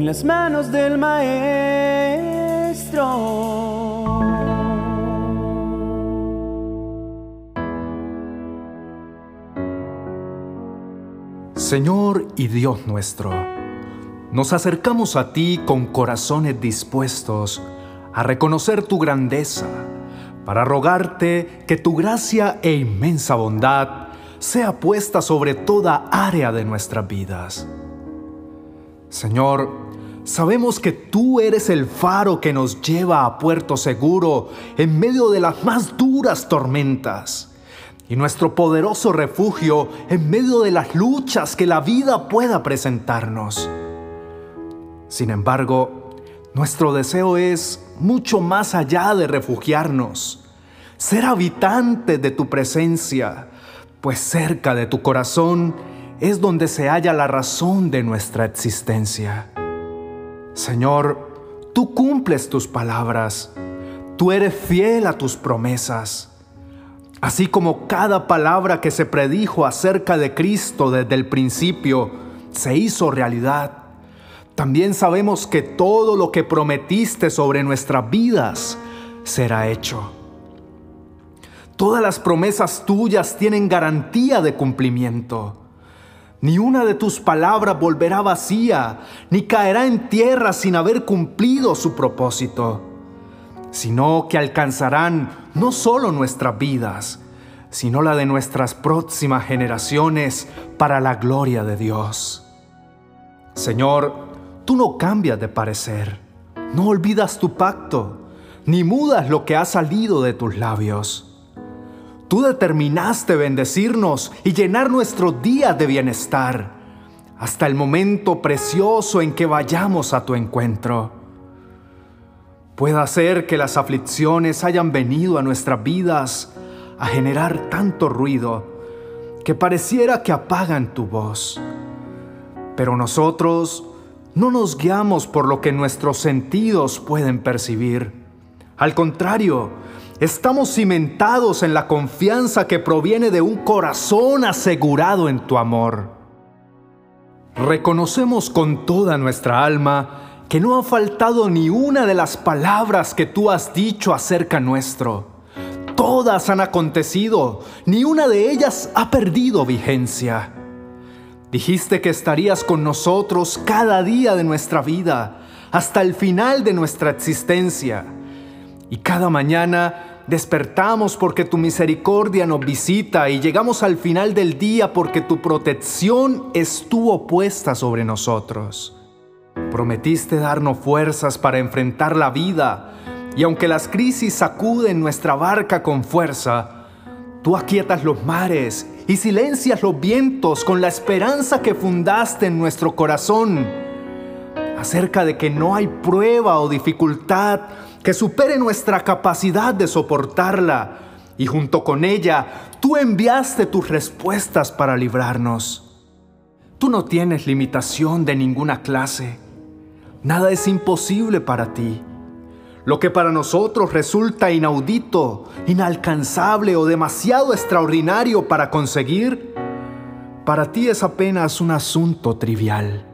en las manos del Maestro. Señor y Dios nuestro, nos acercamos a ti con corazones dispuestos a reconocer tu grandeza, para rogarte que tu gracia e inmensa bondad sea puesta sobre toda área de nuestras vidas. Señor, sabemos que tú eres el faro que nos lleva a puerto seguro en medio de las más duras tormentas y nuestro poderoso refugio en medio de las luchas que la vida pueda presentarnos. Sin embargo, nuestro deseo es mucho más allá de refugiarnos, ser habitante de tu presencia, pues cerca de tu corazón es donde se halla la razón de nuestra existencia. Señor, tú cumples tus palabras, tú eres fiel a tus promesas Así como cada palabra que se predijo acerca de Cristo desde el principio se hizo realidad, también sabemos que todo lo que prometiste sobre nuestras vidas será hecho. Todas las promesas tuyas tienen garantía de cumplimiento. Ni una de tus palabras volverá vacía, ni caerá en tierra sin haber cumplido su propósito sino que alcanzarán no solo nuestras vidas, sino la de nuestras próximas generaciones para la gloria de Dios. Señor, tú no cambias de parecer, no olvidas tu pacto, ni mudas lo que ha salido de tus labios. Tú determinaste bendecirnos y llenar nuestros días de bienestar, hasta el momento precioso en que vayamos a tu encuentro. Puede ser que las aflicciones hayan venido a nuestras vidas a generar tanto ruido que pareciera que apagan tu voz. Pero nosotros no nos guiamos por lo que nuestros sentidos pueden percibir. Al contrario, estamos cimentados en la confianza que proviene de un corazón asegurado en tu amor. Reconocemos con toda nuestra alma que no ha faltado ni una de las palabras que tú has dicho acerca nuestro. Todas han acontecido, ni una de ellas ha perdido vigencia. Dijiste que estarías con nosotros cada día de nuestra vida, hasta el final de nuestra existencia. Y cada mañana despertamos porque tu misericordia nos visita y llegamos al final del día porque tu protección estuvo puesta sobre nosotros. Prometiste darnos fuerzas para enfrentar la vida y aunque las crisis sacuden nuestra barca con fuerza, tú aquietas los mares y silencias los vientos con la esperanza que fundaste en nuestro corazón acerca de que no hay prueba o dificultad que supere nuestra capacidad de soportarla y junto con ella tú enviaste tus respuestas para librarnos. Tú no tienes limitación de ninguna clase. Nada es imposible para ti. Lo que para nosotros resulta inaudito, inalcanzable o demasiado extraordinario para conseguir, para ti es apenas un asunto trivial.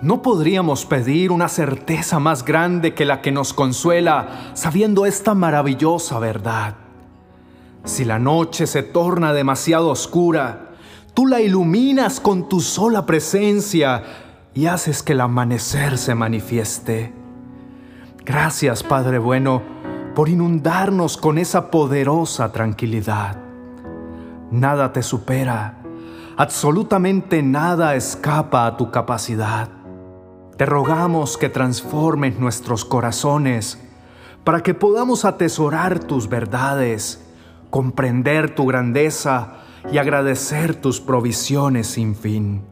No podríamos pedir una certeza más grande que la que nos consuela sabiendo esta maravillosa verdad. Si la noche se torna demasiado oscura, Tú la iluminas con tu sola presencia y haces que el amanecer se manifieste. Gracias, Padre bueno, por inundarnos con esa poderosa tranquilidad. Nada te supera, absolutamente nada escapa a tu capacidad. Te rogamos que transformes nuestros corazones para que podamos atesorar tus verdades, comprender tu grandeza y agradecer tus provisiones sin fin.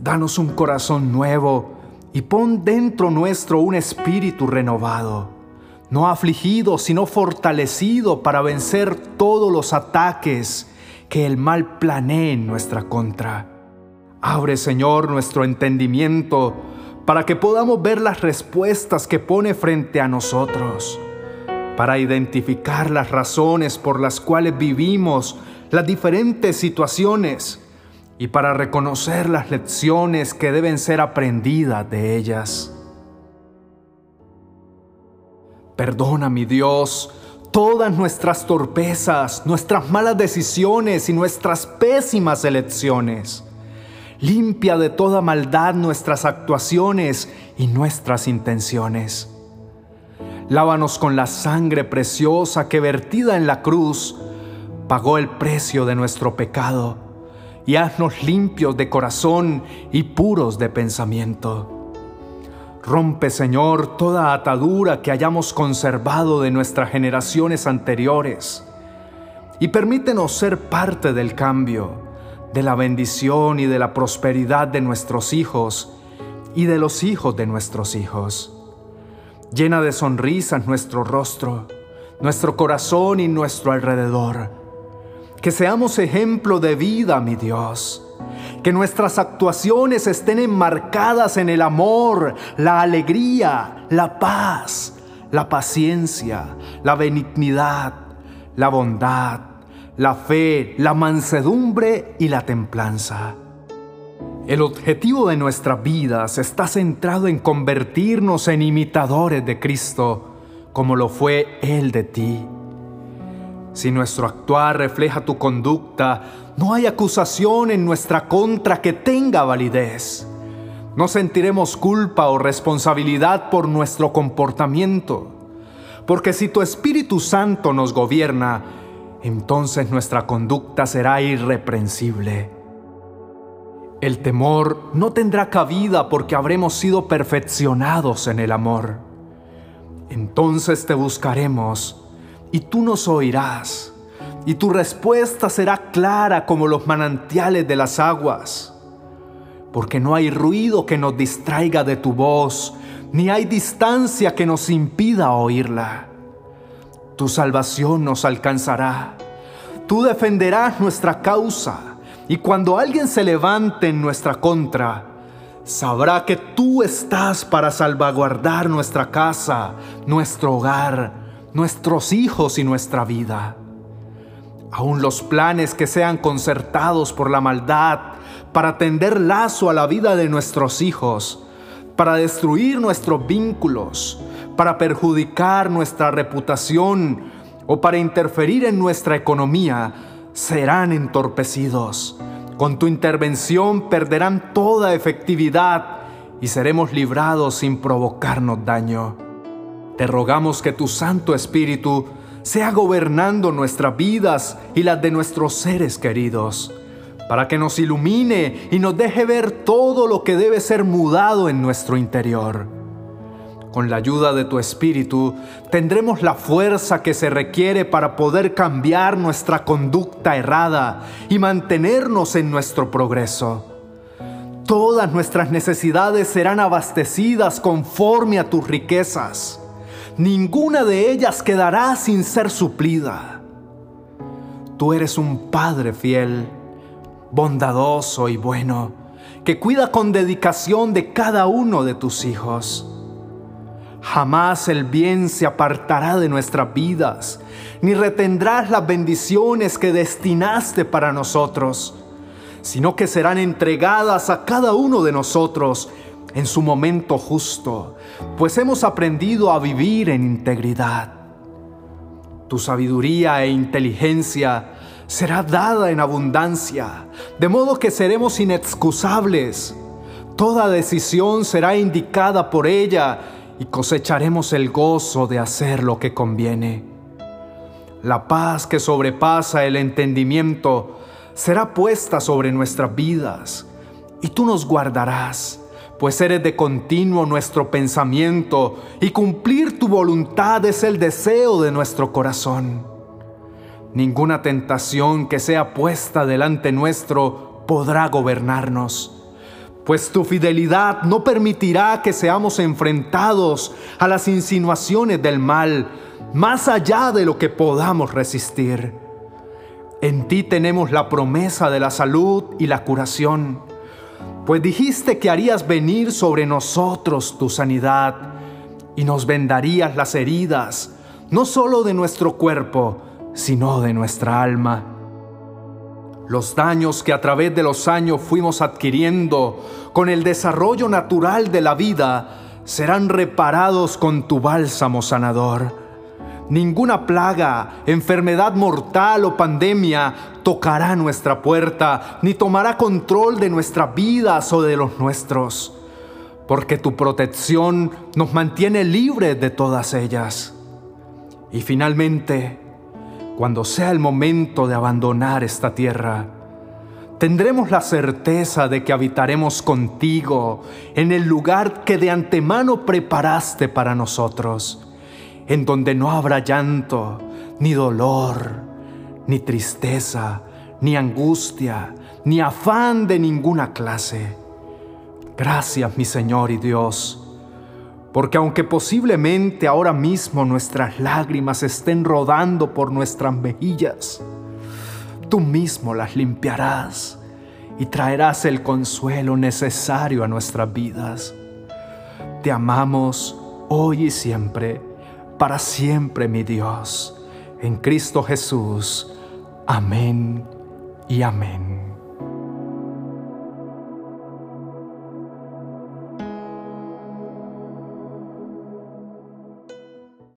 Danos un corazón nuevo y pon dentro nuestro un espíritu renovado, no afligido, sino fortalecido para vencer todos los ataques que el mal planee en nuestra contra. Abre, Señor, nuestro entendimiento para que podamos ver las respuestas que pone frente a nosotros, para identificar las razones por las cuales vivimos las diferentes situaciones y para reconocer las lecciones que deben ser aprendidas de ellas. Perdona, mi Dios, todas nuestras torpezas, nuestras malas decisiones y nuestras pésimas elecciones. Limpia de toda maldad nuestras actuaciones y nuestras intenciones. Lávanos con la sangre preciosa que vertida en la cruz pagó el precio de nuestro pecado y haznos limpios de corazón y puros de pensamiento. Rompe, Señor, toda atadura que hayamos conservado de nuestras generaciones anteriores y permítenos ser parte del cambio de la bendición y de la prosperidad de nuestros hijos y de los hijos de nuestros hijos. Llena de sonrisas nuestro rostro, nuestro corazón y nuestro alrededor. Que seamos ejemplo de vida, mi Dios. Que nuestras actuaciones estén enmarcadas en el amor, la alegría, la paz, la paciencia, la benignidad, la bondad, la fe, la mansedumbre y la templanza. El objetivo de nuestras vidas está centrado en convertirnos en imitadores de Cristo, como lo fue Él de ti. Si nuestro actuar refleja tu conducta, no hay acusación en nuestra contra que tenga validez. No sentiremos culpa o responsabilidad por nuestro comportamiento, porque si tu Espíritu Santo nos gobierna, entonces nuestra conducta será irreprensible. El temor no tendrá cabida porque habremos sido perfeccionados en el amor. Entonces te buscaremos y tú nos oirás, y tu respuesta será clara como los manantiales de las aguas, porque no hay ruido que nos distraiga de tu voz, ni hay distancia que nos impida oírla tu salvación nos alcanzará. Tú defenderás nuestra causa y cuando alguien se levante en nuestra contra, sabrá que tú estás para salvaguardar nuestra casa, nuestro hogar, nuestros hijos y nuestra vida. Aún los planes que sean concertados por la maldad para tender lazo a la vida de nuestros hijos, para destruir nuestros vínculos, para perjudicar nuestra reputación o para interferir en nuestra economía, serán entorpecidos. Con tu intervención perderán toda efectividad y seremos librados sin provocarnos daño. Te rogamos que tu Santo Espíritu sea gobernando nuestras vidas y las de nuestros seres queridos, para que nos ilumine y nos deje ver todo lo que debe ser mudado en nuestro interior con la ayuda de tu Espíritu, tendremos la fuerza que se requiere para poder cambiar nuestra conducta errada y mantenernos en nuestro progreso. Todas nuestras necesidades serán abastecidas conforme a tus riquezas. Ninguna de ellas quedará sin ser suplida. Tú eres un Padre fiel, bondadoso y bueno, que cuida con dedicación de cada uno de tus hijos. Jamás el bien se apartará de nuestras vidas, ni retendrás las bendiciones que destinaste para nosotros, sino que serán entregadas a cada uno de nosotros en su momento justo, pues hemos aprendido a vivir en integridad. Tu sabiduría e inteligencia será dada en abundancia, de modo que seremos inexcusables. Toda decisión será indicada por ella y cosecharemos el gozo de hacer lo que conviene. La paz que sobrepasa el entendimiento será puesta sobre nuestras vidas y tú nos guardarás, pues eres de continuo nuestro pensamiento y cumplir tu voluntad es el deseo de nuestro corazón. Ninguna tentación que sea puesta delante nuestro podrá gobernarnos pues tu fidelidad no permitirá que seamos enfrentados a las insinuaciones del mal, más allá de lo que podamos resistir. En ti tenemos la promesa de la salud y la curación, pues dijiste que harías venir sobre nosotros tu sanidad y nos vendarías las heridas, no solo de nuestro cuerpo, sino de nuestra alma. Los daños que a través de los años fuimos adquiriendo con el desarrollo natural de la vida serán reparados con tu bálsamo sanador. Ninguna plaga, enfermedad mortal o pandemia tocará nuestra puerta, ni tomará control de nuestras vidas o de los nuestros, porque tu protección nos mantiene libres de todas ellas. Y finalmente, cuando sea el momento de abandonar esta tierra, tendremos la certeza de que habitaremos contigo en el lugar que de antemano preparaste para nosotros en donde no habrá llanto, ni dolor, ni tristeza, ni angustia, ni afán de ninguna clase. Gracias, mi Señor y Dios, porque aunque posiblemente ahora mismo nuestras lágrimas estén rodando por nuestras mejillas, tú mismo las limpiarás y traerás el consuelo necesario a nuestras vidas. Te amamos hoy y siempre para siempre, mi Dios. En Cristo Jesús. Amén y amén.